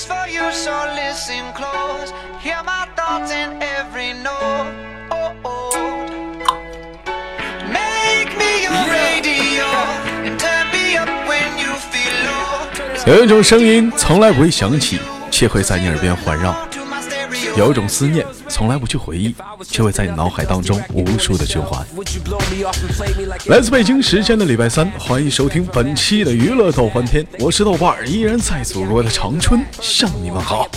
is for you, so listen close. Hear my thoughts in every note. Oh, oh. Make me your radio and turn me up when you feel low. 有一种声音从来不会响起，却会在你耳边环绕.有一种思念从来不去回忆，却会在你脑海当中无数的循环。来自北京时间的礼拜三，欢迎收听本期的娱乐逗翻天，我是豆瓣，依然在祖国的长春向你们好。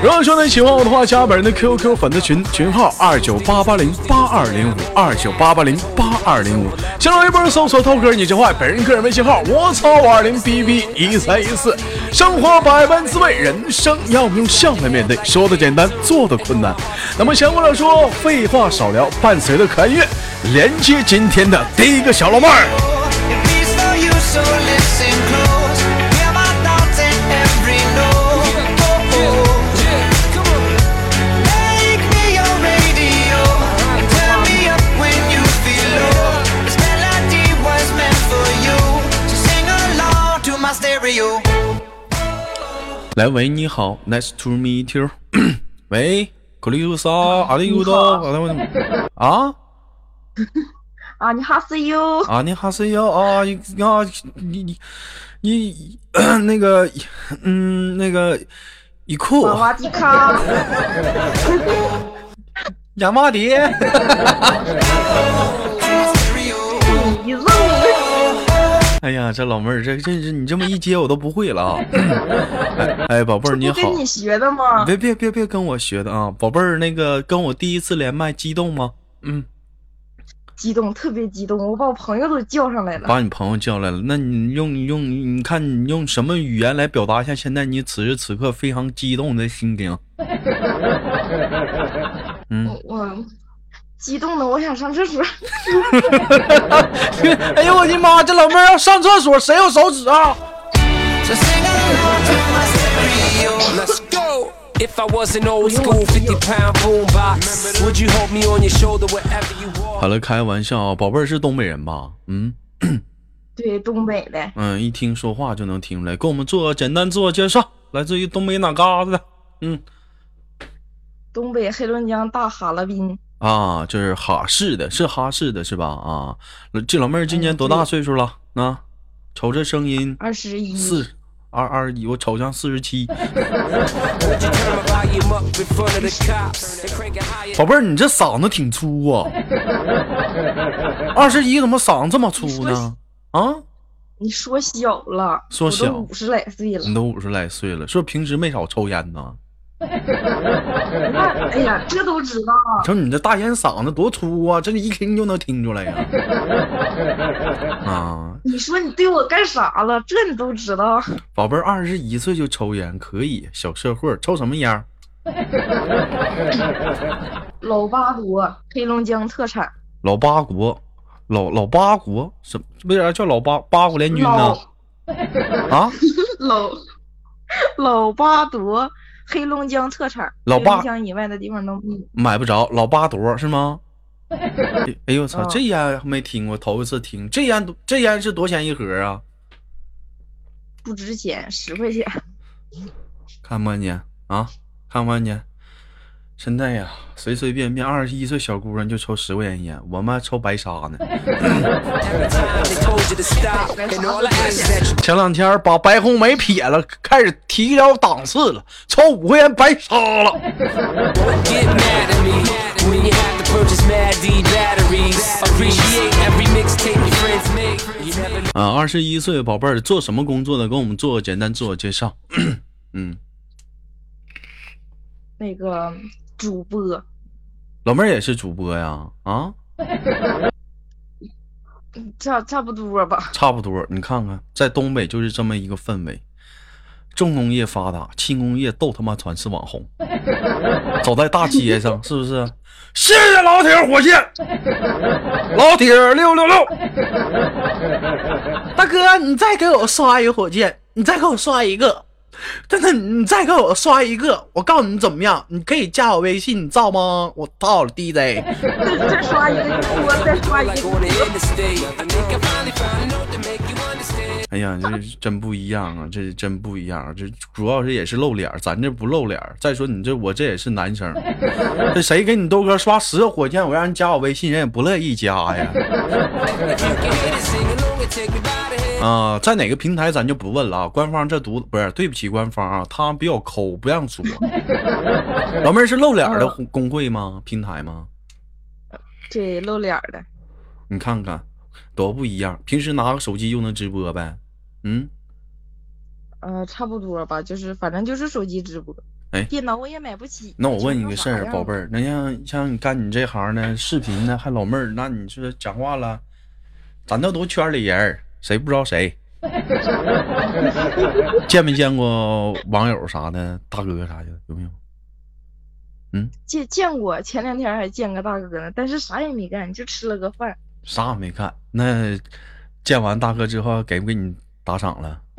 如果说你喜欢我的话，加本人的 QQ 粉丝群，群号二九八八零八二零五二九八八零八二零五。新浪微博搜索涛哥你真坏，本人个人微信号我操五二零 bb 一三一四。生活百般滋味，人生要我们用笑来面对，说的简单，做的困难。那么闲话少说，废话少聊，伴随着可爱乐，连接今天的第一个小老妹儿。来，喂，你好，Nice to meet you。喂，格里鲁萨，阿里乌多，啊？啊，你好，see you，啊，你好是哟啊，你啊，你你你 那个，嗯，那个一库。瓦瓦迪卡，亚麻迪，哎呀，这老妹儿，这真是你这么一接我都不会了啊！哎哎，宝贝儿你好，跟你学的吗？别别别别跟我学的啊，宝贝儿，那个跟我第一次连麦激动吗？嗯，激动，特别激动，我把我朋友都叫上来了。把你朋友叫来了，那你用你用你看你用什么语言来表达一下现在你此时此刻非常激动的心情？嗯，我激动的，我想上厕所。哎呦我的妈！这老妹儿要上厕所，谁有手指啊？好了，开玩笑啊，宝贝儿是东北人吧？嗯，对，东北的。嗯，一听说话就能听出来。给我们做简单自我介绍，来自于东北哪嘎子的？嗯，东北黑龙江大哈尔滨。啊，就是哈市的，是哈市的是吧？啊，这老妹儿今年多大岁数了？啊，瞅这声音二十一，四二二一，我瞅像四十七。宝贝儿，你这嗓子挺粗啊！二十一怎么嗓子这么粗呢？啊，你说小了，说小五十来岁了你。都五十来岁了，是不是平时没少抽烟呢？那 哎呀，这都知道。瞅你这大烟嗓子多粗啊，这一听就能听出来呀、啊！你说你对我干啥了？这你都知道。宝贝儿，二十一岁就抽烟，可以，小社会儿，抽什么烟？老八国，黑龙江特产。老八国，老老八国，什么为啥叫老八八国联军呢？啊，老老八夺，黑龙江特产。老八以外的地方都。买不着，老八朵是吗？哎哎呦我操，嗯这烟没听过，头一次听。这烟多这烟是多钱一盒啊？不值钱，十块钱。看不看见啊？看不看见？现在呀，随随便便二十一岁小姑娘就抽十块钱烟，我们还抽白沙呢。前两天把白红梅撇了，开始提高档次了，抽五块钱白杀了。啊，二十一岁宝贝儿，做什么工作的？给我们做个简单自我介绍。嗯，那个主播，老妹儿也是主播呀，啊。差差不多吧。差不多。你看看，在东北就是这么一个氛围，重工业发达，轻工业都他妈全是网红。走在大街上，是不是？谢谢老铁火箭，老铁六六六。大哥，你再给我刷一个火箭，你再给我刷一个。真的，你再给我刷一个，我告诉你怎么样？你可以加我微信，你造吗？我操了 DJ。再刷一个.哎呀，这真不一样啊，这真不一样。这主要是也是露脸，咱这不露脸。再说你这我这也是男生，这谁给你豆哥刷十个火箭，我让人加我微信，人也不乐意加呀。啊，在哪个平台咱就不问了啊。官方这读不是对不起官方啊，他比较抠，不让说。老妹儿是露脸的嗯公会吗？平台吗？对，露脸的。你看看多不一样。平时拿个手机就能直播呗？嗯，呃，差不多吧，就是反正就是手机直播。哎电脑我也买不起。那我问你个事儿，宝贝儿，那像像你干你这行的视频呢，还老妹儿，那你说讲话了，咱这都圈里人儿，谁不知道谁？见没见过网友啥的，大哥啥的，有没有？嗯见见过，前两天还见个大哥呢，但是啥也没干，就吃了个饭。啥也没干。那见完大哥之后，给不给你打赏了？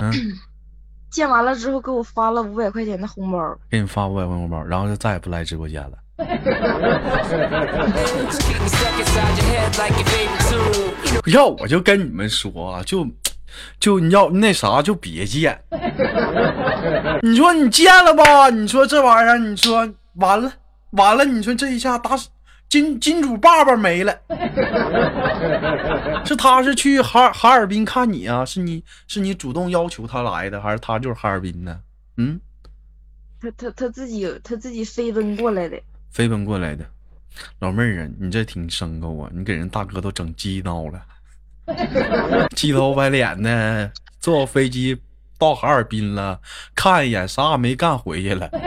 嗯，见完了之后给我发了五百块钱的红包，给你发五百块红包，然后就再也不来直播间了。要我就跟你们说啊，就就你要那啥就别见。你说你见了吧？你说这玩意儿，你说完了完了，你说这一下打金金主爸爸没了。是他是去哈哈尔滨看你啊？是你是你主动要求他来的，还是他就是哈尔滨的？嗯，他他他自己他自己飞奔过来的。飞奔过来的。老妹儿啊，你这挺牲口啊！你给人大哥都整激闹了，鸡头白脸的，坐飞机到哈尔滨了，看一眼啥也没干，回去了。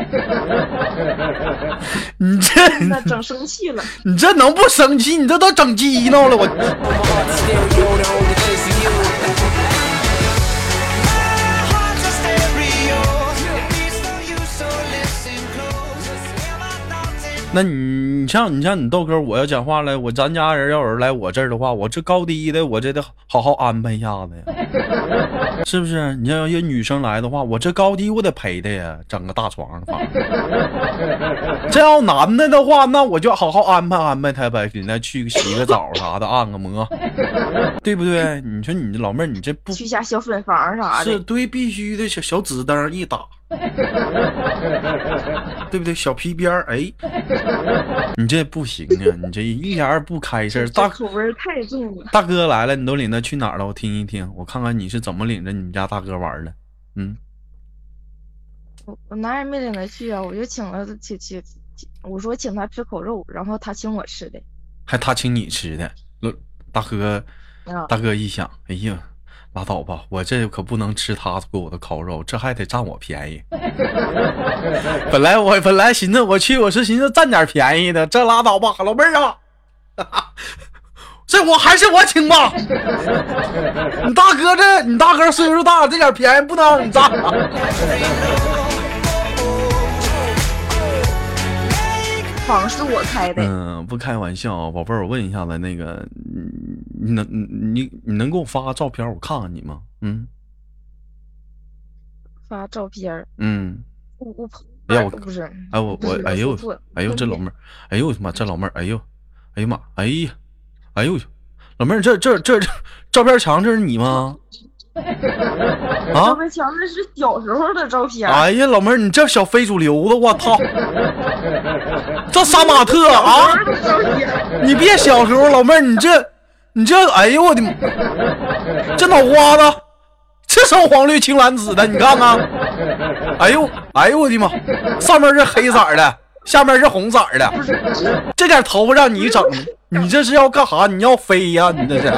你这那整生气了，你这能不生气？你这都整激闹了，我那你你像你像你豆哥，我要讲话了，我咱家人要有人来我这儿的话，我这高低的我这得好好安排一下子呀，是不是？你要有女生来的话，我这高低我得陪她呀，整个大床上。这要男的的话，那我就好好安排安排他呗，给他去洗个澡啥的，按个摩，对不对？你说你这老妹儿，你这不去下小粉房啥的。是对，必须的，小小纸灯一打，对不对？小皮鞭儿，哎，你这不行啊！你这一点儿也不开事儿。大口味太重了。大哥来了，你都领他去哪儿了？我听一听，我看看你是怎么领着你们家大哥玩儿的。嗯，我我哪儿也没领他去啊，我就请了请请，请我说请他吃口肉，然后他请我吃的。还他请你吃的，老大哥，啊，大哥一想，哎呀，拉倒吧，我这可不能吃他给我的烤肉，这还得占我便宜。本来我本来寻思我去，我是寻思占点便宜的，这拉倒吧，老妹儿啊，这我还是我请吧。你大哥这，你大哥岁数大，这点便宜不能让你占。房是我开的，嗯，不开玩笑啊，宝贝儿，我问一下子，那个，你你能你你你能给我发个照片，我看看你吗？嗯发照片儿。嗯。我我哎呀我不是，哎我我哎呦哎呦这老妹儿，哎呦我的妈这老妹儿，哎呦哎呀妈，哎呀哎呦，老妹儿这这这这照片墙这是你吗？照 啊！片墙那是小时候的照片。哎呀，老妹儿，你这小非主流的，我操！这杀马特啊！你别小时候，老妹儿，你这你这，哎呦我的妈，这脑瓜子，这什么黄绿青蓝紫的？你看看，哎呦哎呦我的妈，上面是黑色的，下面是红色的。这点头发让你整，你这是要干啥？你要飞呀、你这是？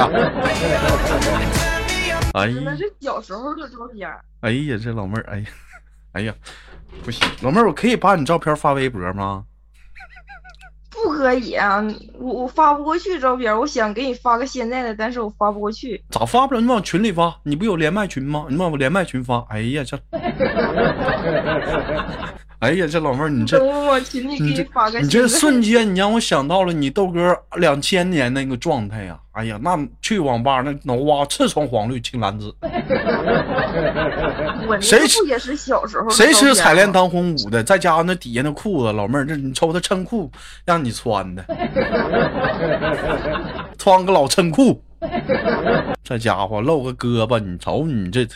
哎呀那，是小时候的照片。哎呀，这老妹儿，哎呀，哎呀，不行，老妹儿，我可以把你照片发微博吗？不可以啊！我我发不过去照片，我想给你发个现在的，但是我发不过去。咋发不了？你往群里发，你不有连麦群吗？你往我连麦群发。哎呀，这，哎呀，这老妹儿，你这你这发个你这瞬间，你让我想到了你豆哥两千年那个状态呀、哎呀，那去网吧那脑瓜赤橙黄绿青蓝紫，我谁吃也是小时候谁吃彩莲当红舞的？再加上那底下那裤子，老妹儿，这你瞅他衬裤让你穿的，穿个老衬裤，这家伙露个胳膊，你瞅你这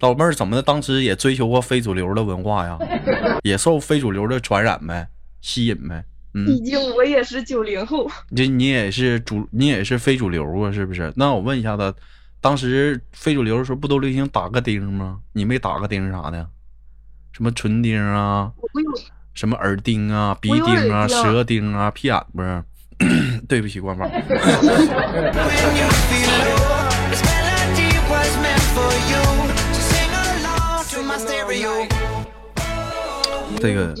老妹儿怎么的？当时也追求过非主流的文化呀，也受非主流的传染呗，吸引呗。嗯毕，竟我也是九零后，这你也是主，你也是非主流啊，是不是？那我问一下子，当时非主流的时候不都流行打个钉吗？你没打个钉啥的？什么唇钉啊，什么耳钉啊、鼻钉啊、舌钉啊、屁眼不是？对不起，官方。这个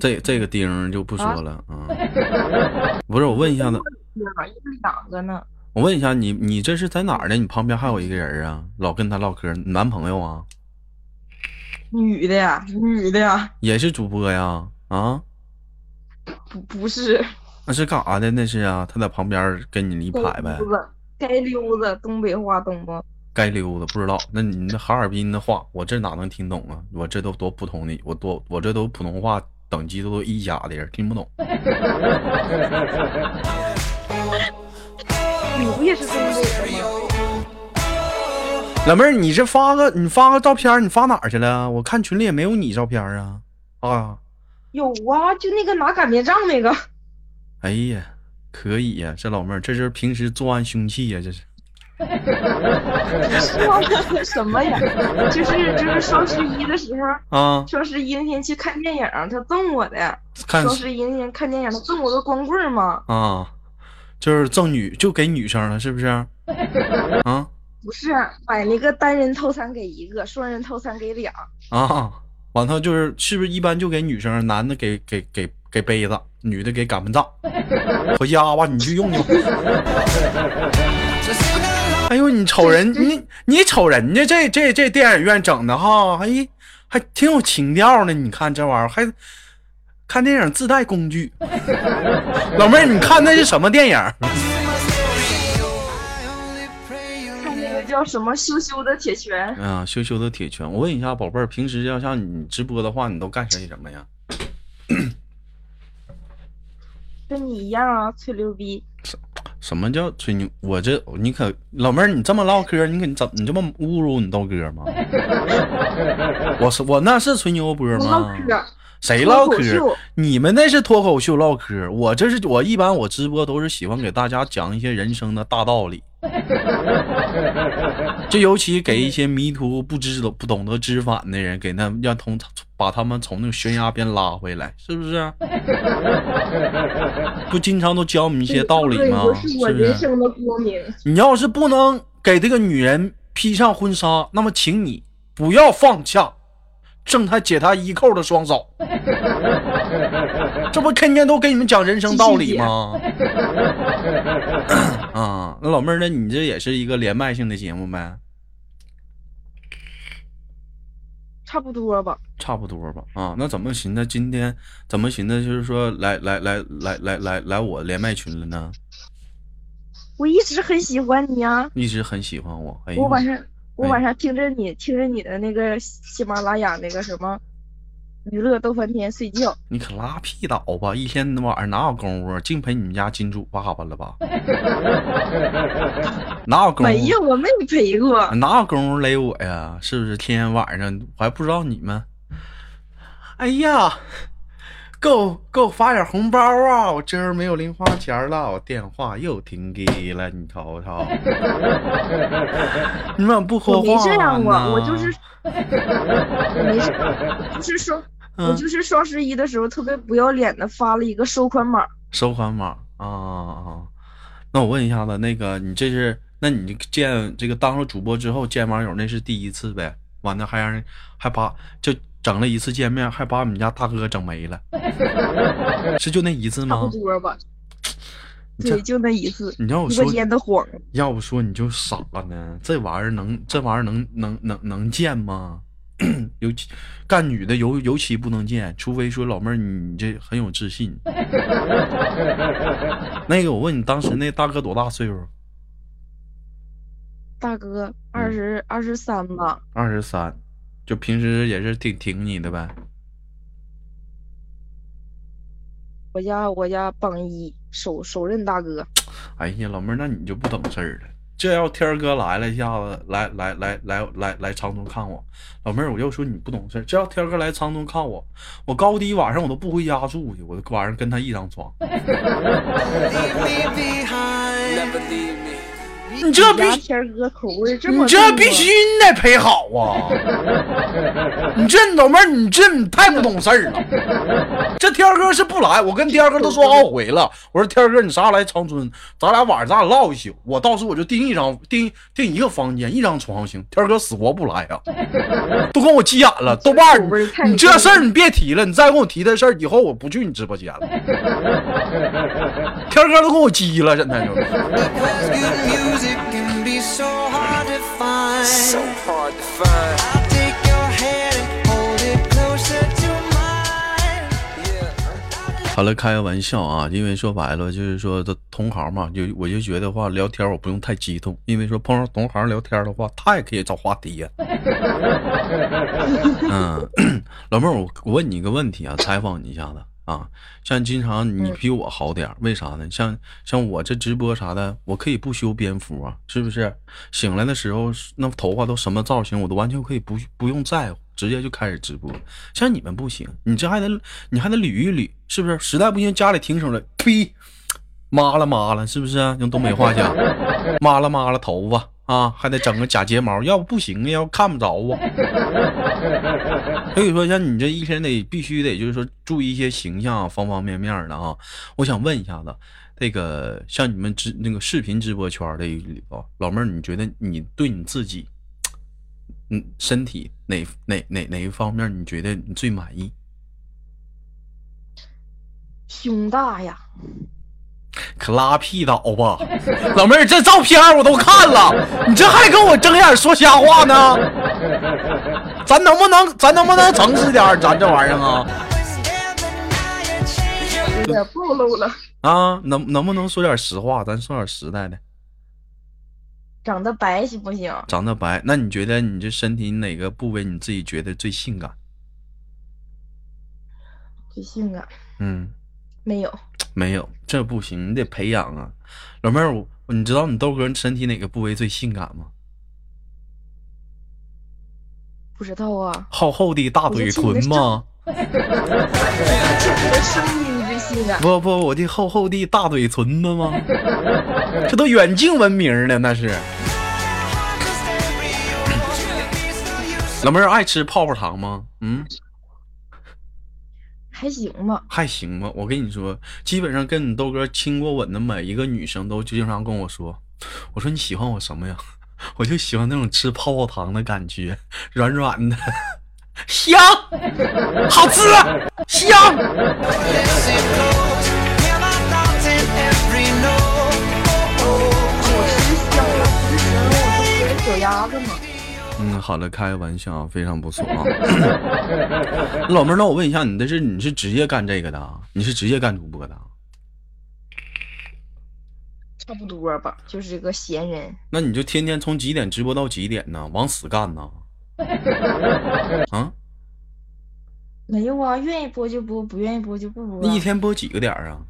这这个钉就不说了啊。不是，我问一下子，有两个呢，我问一下你，你这是在哪儿呢？你旁边还有一个人啊，老跟他唠嗑，你男朋友啊，女的呀，女的呀，也是主播呀？啊，不不是，那是干啥的？那是啊，他在旁边跟你一该排呗该溜子，东北话懂不？该溜子不知道。那你那哈尔滨的话，我这哪能听懂啊？我这都多普通的，我多我这都普通话等级都都一甲的人，听不懂。你不也是东北人吗？老妹儿，你这发个你发个照片，你发哪儿去了？我看群里也没有你照片啊。啊，有啊，就那个拿擀面杖那个，哎呀，可以呀、这老妹儿，这是平时作案凶器呀、这是。说什么呀？就是就是双十一的时候，啊，双十一那天去看电影，他赠我的。看双十一那天看电影，他赠我个光棍儿嘛？啊，就是赠女就给女生了，是不是？啊不是，买那个单人套餐给一个，双人套餐给俩。啊，完他就是是不是一般就给女生，男的给给给给杯子，女的给擀面杖，回家吧你去用用。So sing along. 哎呦，你瞅人，你你瞅人家这这这电影院整的哈，哎，还挺有情调呢。你看这玩意儿，还看电影自带工具。老妹儿，你看那是什么电影看那个叫什么羞羞的铁拳，啊，羞羞的铁拳。我问一下，宝贝儿，平时要像你直播的话，你都干些什么呀？跟你一样啊，吹牛逼。什么叫吹牛？我这你可老妹儿，你这么唠嗑，你可你怎你这么侮辱你豆哥吗？我是我那是吹牛波唠吗？嗑，谁唠嗑？你们那是脱口秀唠嗑，我这是我一般我直播都是喜欢给大家讲一些人生的大道理，就尤其给一些迷途不知不懂得知返的人，给他们让从把他们从那个悬崖边拉回来，是不是？不经常都教我们一些道理吗？这是不是？人生的光明。你要是不能给这个女人披上婚纱，那么请你不要放下挣她解她衣扣的双手。这不天天都给你们讲人生道理吗？啊，那老妹儿，那你这也是一个连麦性的节目呗？差不多吧，差不多吧。啊，那怎么寻思今天怎么寻思就是说来来来来来来来我连麦群了呢？我一直很喜欢你啊。一直很喜欢我。哎我晚上我哎晚上听着你听着你的那个喜马拉雅那个什么娱乐逗翻天睡觉，你可拉屁倒吧！一天晚上哪有功夫？净陪你们家金主爸爸了吧？哪有功夫？没有我没陪过。哪有功夫勒我呀？是不是？天天晚上我还不知道你们。哎呀，给我给我发点红包啊！我今儿没有零花钱了，我电话又停机了，你瞅瞅。你们不说我话没这样过，呢我就是我 没事，就是说，我嗯就是双十一的时候特别不要脸的发了一个收款码，收款码啊啊啊！那我问一下子，那个你这是，那你见这个当了主播之后见网友那是第一次呗？完了还让人还把就整了一次见面，还把我们家大哥整没了，是就那一次差不吗？多吧。对，就那一次，你让我说。要不说你就傻呢？这玩意儿能这玩意儿能能能能见吗？尤其干女的尤尤其不能见，除非说老妹儿你这很有自信。那个我问你，当时那大哥多大岁数？大哥，嗯二十二十三吧，二十三，就平时也是挺挺你的呗。我家我家榜一首首任大哥，哎呀，老妹儿，那你就不懂事儿了。这要天儿哥来了一下子，来来来来来来长春看我，老妹儿，我就说你不懂事儿。这要天儿哥来长春看我，我高低晚上我都不回家住去，我晚上跟他一张床。你这必须天哥口味这么你这必须你得陪好啊！你这老妹儿，你这你太不懂事儿了。这天哥是不来，我跟天哥都说好回了。我说天哥，你啥时候来长春？咱俩晚上咱俩唠一宿。我到时候我就订一张订订一个房间，一张床行。天哥死活不来啊、都跟我急眼了。豆瓣你你这事儿你别提了，你再跟我提这事儿，以后我不去你直播间了。天哥都跟我急了，现在就。Be so hard to find. So hard to find. I'll take your hand and hold it closer to mine. Yeah. 好了，开个玩笑啊，因为说白了就是说这同行嘛，就我就觉得话聊天我不用太激动，因为说碰上同行聊天的话，他也可以找话题呀、嗯，老妹儿，我我问你一个问题啊，采访你一下子啊，像经常你比我好点儿，为啥呢？像像我这直播啥的，我可以不修边幅啊，是不是？醒来的时候那头发都什么造型，我都完全可以不不用在乎，直接就开始直播。像你们不行，你这还得你还得捋一捋，是不是？实在不行家里停手了，呸，抹了抹了，是不是？用东北话讲，抹了抹了头发啊，还得整个假睫毛，要不不行啊，要看不着啊。所以说，像你这一天得必须得就是说注意一些形象方方面面的啊。我想问一下子，这个像你们直那个视频直播圈的里头，老妹儿，你觉得你对你自己，嗯，身体哪哪哪哪一方面你觉得你最满意？胸大呀，可拉屁倒吧！老妹儿，这照片我都看了，你这还跟我睁眼说瞎话呢？咱能不能咱能不能诚实点？咱这玩意儿啊.有点暴露了。啊，能能不能说点实话？咱说点实在的。长得白行不行？长得白，那你觉得你这身体哪个部位你自己觉得最性感？最性感嗯，没有？没有，这不行，你得培养啊。老妹儿，我你知道你豆哥身体哪个部位最性感吗？不知道啊。厚厚的大嘴唇吗？我的声音最性感。不不，我的厚厚的大嘴唇子吗？这都远近闻名的，那是。老妹儿爱吃泡泡糖吗？嗯，还行吧。还行吧。我跟你说，基本上跟你豆哥亲过吻的每一个女生都经常跟我说，我说你喜欢我什么呀？我就喜欢那种吃泡泡糖的感觉，软软的，香，好吃，香。Oh, oh. 脚丫子嘛。嗯，好的，开个玩笑，非常不错啊。老妹儿，那我问一下，你的是你是职业干这个的啊？你是职业干主播的啊？差不多吧，就是个闲人。那你就天天从几点直播到几点呢？往死干呢？啊？没有啊，愿意播就播，不愿意播就不播那一啊。天播几个点儿啊？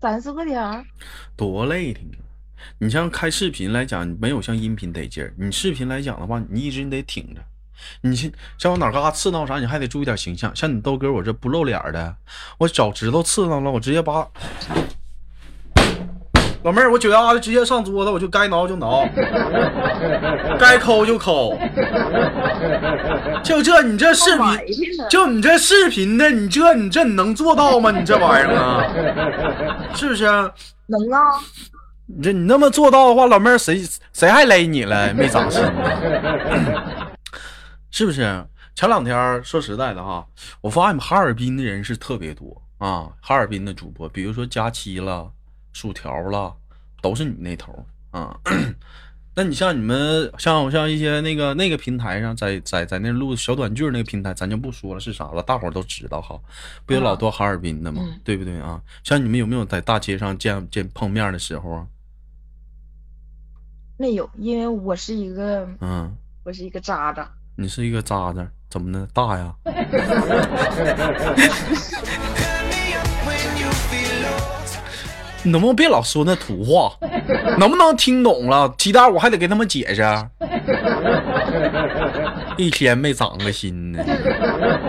三四个点儿，多累挺啊！你像开视频来讲，没有像音频得劲儿。你视频来讲的话，你一直你得挺着。你像像我哪嘎刺挠啥，你还得注意点形象。像你豆哥，我这不露脸的，我脚趾头刺挠了，我直接把老妹儿，我脚丫子直接上桌子，我就该挠就挠，该抠就抠。就这，你这视频，就你这视频的，你这你这你能做到吗？你这玩意儿啊，是不是？能啊，你这你那么做到的话，老妹儿谁谁还勒你了？没长心呢，是不是？前两天儿说实在的哈，我发现哈尔滨的人是特别多啊，哈尔滨的主播，比如说佳期了、薯条了，都是你那头儿啊。那你像你们像像一些那个那个平台上，在在在那录小短剧儿那个平台，咱就不说了是啥了，大伙儿都知道哈。不有老多哈尔滨的吗？嗯对不对啊？像你们有没有在大街上见见碰面的时候啊？没有，因为我是一个嗯，我是一个渣渣，你是一个渣渣，怎么的？大呀.你 能不能别老说那土话？能不能听懂了？鸡蛋我还得给他们解释。一天没长个心呢。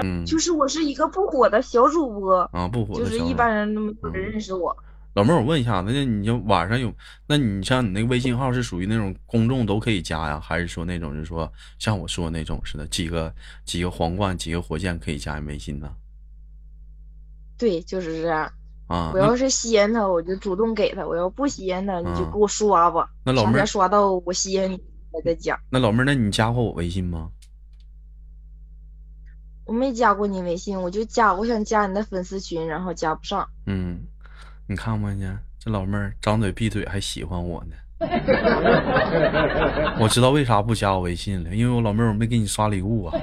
嗯就是我是一个不火的小主播，啊，不火就是一般人都没有人认识我。老妹儿，我问一下，那你就晚上有？那你像你那个微信号是属于那种公众都可以加呀，还是说那种就是说像我说那种似的，几个几个皇冠、几个火箭可以加你微信呢？对，就是这样。啊，我要是吸引他，我就主动给他；我要不吸引他，你就嗯给我刷吧。那老妹儿刷到我吸引你，我再加。那老妹儿，那你加过我微信吗？我没加过你微信，我就加，我想加你的粉丝群，然后加不上。嗯，你看吧呢，这老妹儿张嘴闭嘴还喜欢我呢。我知道为啥不加我微信了，因为我老妹儿我没给你刷礼物啊。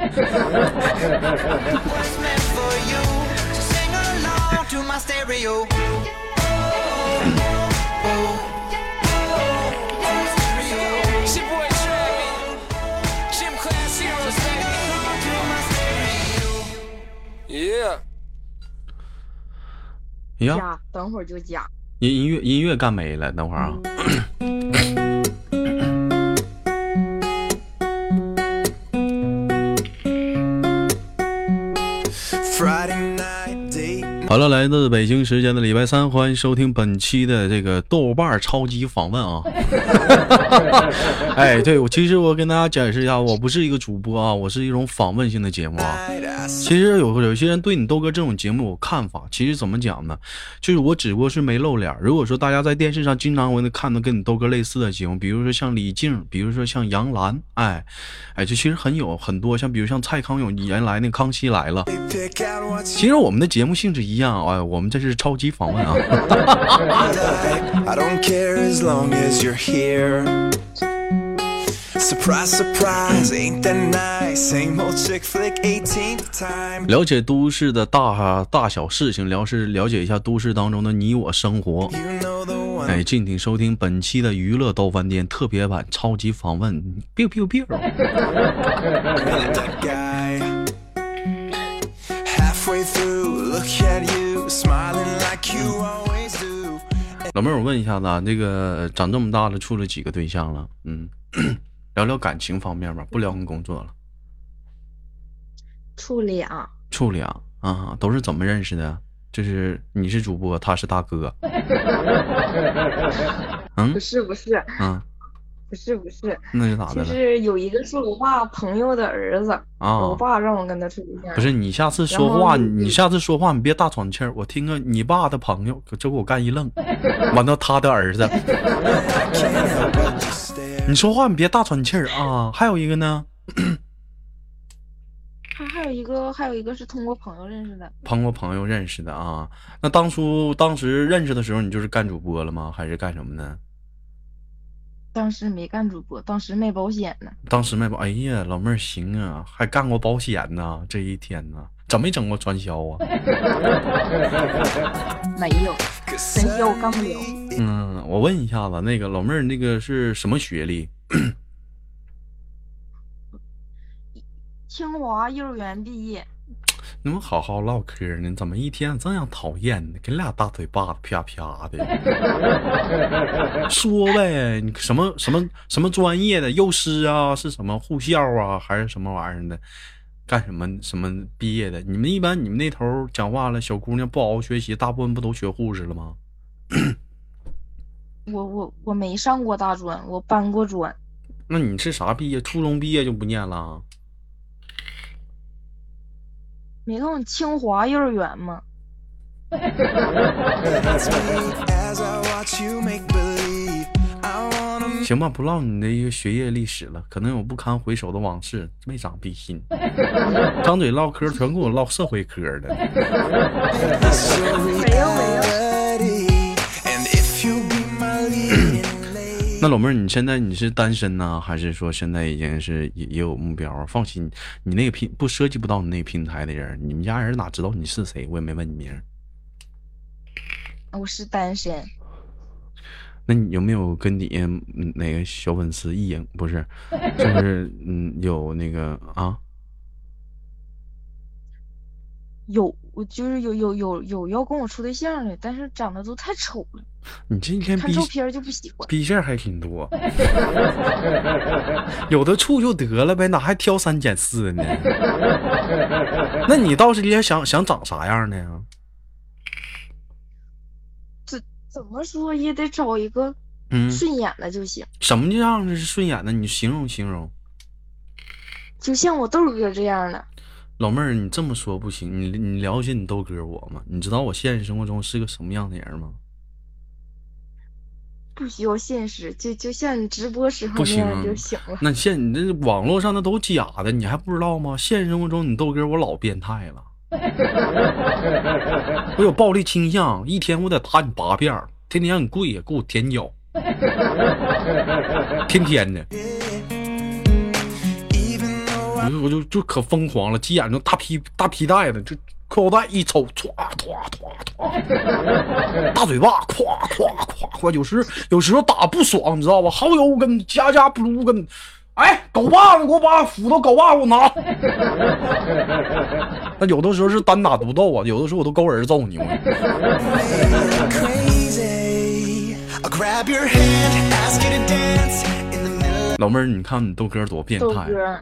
Yeah. 等会儿就讲。音音乐音乐干没了，等会儿啊。好了，来自北京时间的礼拜三，欢迎收听本期的这个豆瓣超级访问啊！哎，对我其实我跟大家解释一下，我不是一个主播啊，我是一种访问性的节目啊。其实有有些人对你豆哥这种节目有看法，其实怎么讲呢？就是我只不过是没露脸。如果说大家在电视上经常会能看到跟你豆哥类似的节目，比如说像李静，比如说像杨澜，哎，哎，就其实很有很多，像比如像蔡康永原来那《康熙来了》，其实我们的节目性质一样，哎，我们这是超级访问啊。you like. I don't care as long as you're here. Surprise, surprise, ain't that nice? Same old chick flick, 18th time. 了解都市的大大小事情，了是了解一下都市当中的你我生活。哎，敬请收听本期的娱乐豆翻天特别版超级访问，biu biu biu。老妹儿，我问一下子啊，这个长这么大了，处了几个对象了？嗯，聊聊感情方面吧，不聊跟工作了。处俩，处俩啊，都是怎么认识的？就是你是主播，他是大哥。嗯不是不是嗯，不是不是，那是咋的了？就是有一个是我爸朋友的儿子，啊，我爸让我跟他处对象。不是你下次说话，你下次说话你别大喘气儿，我听个你爸的朋友，这给我干一愣，完了他的儿子. 你说话你别大喘气儿啊！还有一个呢，还还有一个还有一个是通过朋友认识的，通过朋友认识的啊。那当初当时认识的时候，你就是干主播了吗？还是干什么呢？当时没干主播，当时卖保险呢。当时卖保，哎呀，老妹儿行啊，还干过保险呢，这一天呢，整没整过传销啊？没有，传销干不了。嗯，我问一下子，那个老妹儿，那个是什么学历？清华幼儿园毕业，你们好好唠嗑呢，怎么一天这样讨厌呢？给你俩大嘴巴子啪啪的。说呗，你什么什么什么专业的？幼师啊？是什么护校啊？还是什么玩意儿的？干什么什么毕业的？你们一般你们那头讲话了，小姑娘不好好学习，大部分不都学护士了吗？我我我没上过大专，我搬过砖。那你是啥毕业？初中毕业就不念了？没看清华幼儿园吗行吧，不唠你的一个学业历史了，可能有不堪回首的往事，没长逼心。张嘴唠嗑，全给我唠社会嗑的。没有 没有，那老妹儿，你现在你是单身呢，还是说现在已经是也也有目标啊？放心，你那个平不涉及不到你那个平台的人，你们家人哪知道你是谁？我也没问你名。我是单身。那你有没有跟你嗯哪个小粉丝一眼不是，就是 嗯有那个啊？有，我就是有有有有要跟我处对象的，但是长得都太丑了，你这一天逼看照片儿就不喜欢。逼事儿还挺多，有的处就得了呗，哪还挑三拣四呢？那你倒是也想想长啥样的呀？怎怎么说也得找一个嗯，顺眼的就行，什么样的是顺眼的？你形容形容。就像我豆哥这样的。老妹儿，你这么说不行，你你了解你豆哥我吗？你知道我现实生活中是个什么样的人吗？不需要现实，就就像你直播时候那样就行了。那现你这网络上那都假的，你还不知道吗？现实生活中你豆哥我老变态了，我有暴力倾向，一天我得打你八遍，天天让你跪下给我舔脚，天天的我就就可疯狂了，急眼就大皮大皮带子，就裤腰带一抽，歘歘歘歘，大嘴巴，咵咵咵咵，有时有时候打不爽，你知道吧？好友跟加加 blue 跟，哎，狗把子给我把斧头狗把子给我拿。那有的时候是单打独斗啊，有的时候我都勾人揍你。我老妹儿，你看你豆哥多变豆态，哥，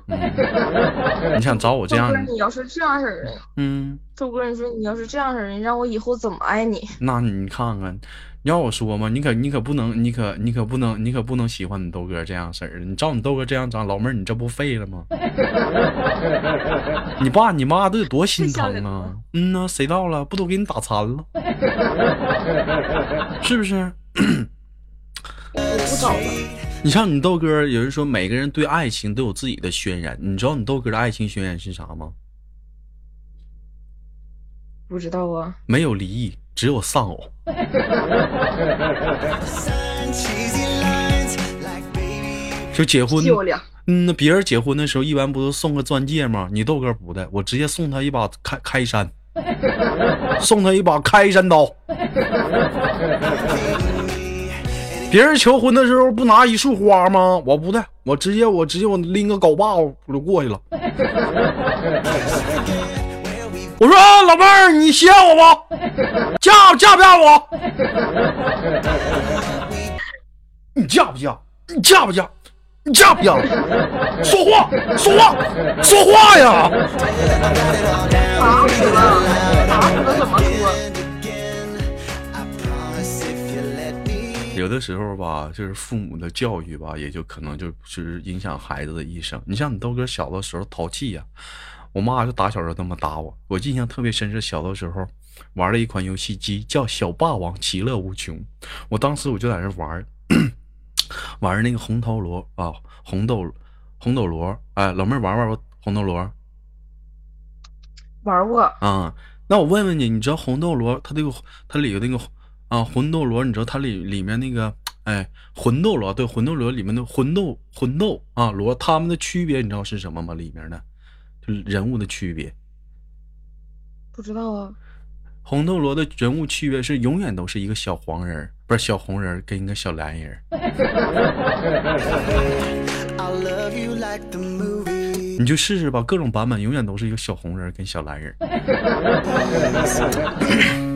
你想找我这样豆哥，，你要是这样式儿的，嗯。豆哥，你说你要是这样式儿的，你让我以后怎么爱你？那你看看，你要我说嘛，你可你可不能，你可你可不能，你可不能喜欢你豆哥这样式儿的。你照你豆哥这样长，老妹儿你这不废了吗？你爸你妈得多心疼啊！嗯呐，谁到了不都给你打残了？是不是？我不找了，你像你豆哥，有人说每个人对爱情都有自己的宣言，你知道你豆哥的爱情宣言是啥吗？不知道啊。没有离异，只有丧偶。就结婚，嗯，那别人结婚的时候一般不都送个钻戒吗？你豆哥不的，我直接送他一把开开山，送他一把开山刀。别人求婚的时候不拿一束花吗？我不的，我直接我直接我拎个镐把我就过去了。我说老妹儿，你歇我不，嫁嫁不嫁我？你嫁不嫁？你嫁不嫁？你嫁不嫁？说话，说话，说话呀！打死了，打死了怎么说？有的时候吧，就是父母的教育吧，也就可能就是影响孩子的一生。你像你豆哥小的时候淘气呀、我妈就打小就这么打我。我印象特别深是小的时候玩了一款游戏机叫《小霸王其乐无穷》，我当时我就在那玩 玩那个红头罗啊，红豆红斗罗。哎，老妹儿玩玩红斗罗玩过，啊？那我问问你，你知道红斗罗它这个它里头那个啊魂斗罗，你知道它里里面那个哎魂斗罗对魂斗罗里面的魂斗魂斗啊罗，他们的区别你知道是什么吗？里面的就人物的区别。不知道啊。魂斗罗的人物区别是永远都是一个小黄人儿，不是小红人儿跟一个小蓝人.你就试试吧，各种版本永远都是一个小红人儿跟小蓝人儿。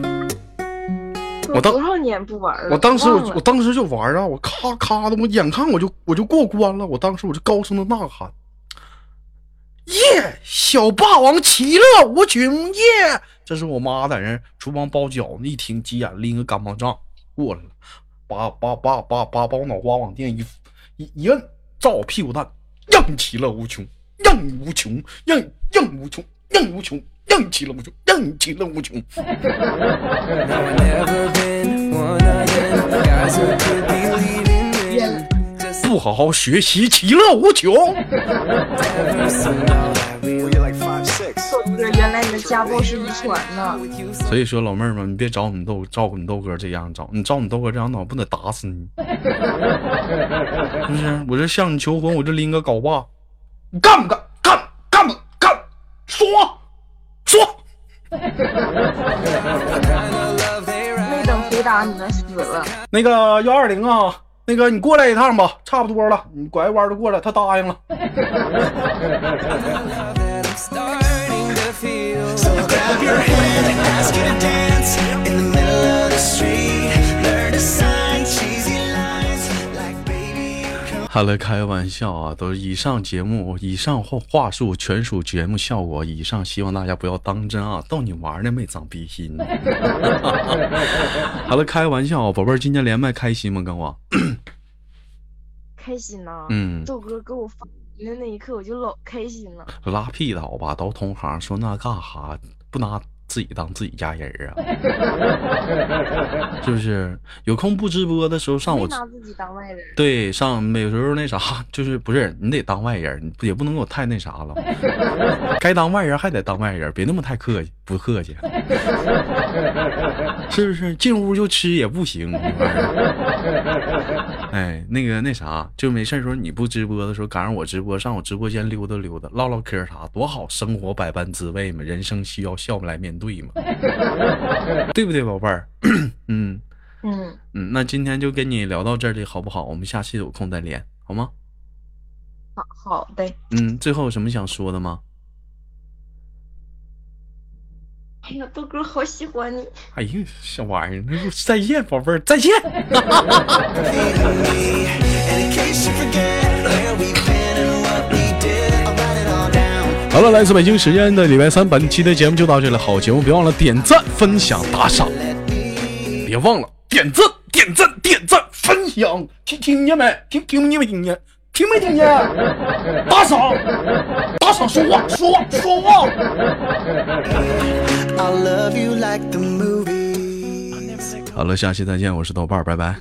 我当多少年不玩了？我当时我我当时就玩啊，我咔咔的，我眼看我就我就过关了，我当时我就高声的呐喊：“耶！小霸王其乐无穷耶！”这是我妈在那厨房包饺子，一听急眼，拎个干巴杖过来了，把把把把把把我脑瓜往地上一一一摁，照我屁股蛋，让你其乐无穷，让你无穷，让你让你无穷，让你无穷，让你其乐无穷，让你其乐无穷。不好好学习，其乐无穷。原来你的家暴是遗传所以说，老妹儿们，你别找你豆照顾你豆哥这样找，你照你豆哥这样找，不得打死你？是不是？我这向你求婚，我这拎个镐把，你干不干？干干不干？说说。没等回答，你们死了。那个幺二零啊，那个你过来一趟吧，差不多了，你拐个弯就过来，他答应了。好了，开玩笑啊，都是以上节目，以上话话术全属节目效果，以上希望大家不要当真啊，逗你玩呢，没长逼心。好了，开玩笑啊，宝贝儿，今天连麦开心吗？跟我，开心呐！嗯豆哥给我发的那一刻，我就老开心了。拉屁倒吧，都同行，说那干哈不拿自己当自己家人儿啊？是不是？有空不直播的时候上我没拿自己当外人。对，上有时候那啥，就是不是你得当外人，你也不能给我太那啥了。该当外人还得当外人，别那么太客气，不客气，是不是？进屋就吃也不行，哎，那个那啥，就没事儿时候你不直播的时候，赶上我直播，上我直播间溜达溜达，唠唠嗑啥，多好，生活百般滋味嘛，人生需要笑来面对嘛，对不对，宝贝儿？嗯。嗯，嗯，那今天就跟你聊到这里，好不好？我们下期有空再连，好吗？好好的。嗯，最后有什么想说的吗？哎呀，豆哥好喜欢你。哎呀，小玩意儿，那就再见，宝贝儿，再见。好了，来自北京时间的礼拜三，本期的节目就到这里。好节目，别忘了点赞、分享、打赏，别忘了点赞、点赞、点赞、分享，听听见没？听听见没听见？听没听见？打赏，打赏，说话，说话，说话。I'll love you like the movie. 好了，下期再见，我是豆瓣，拜拜。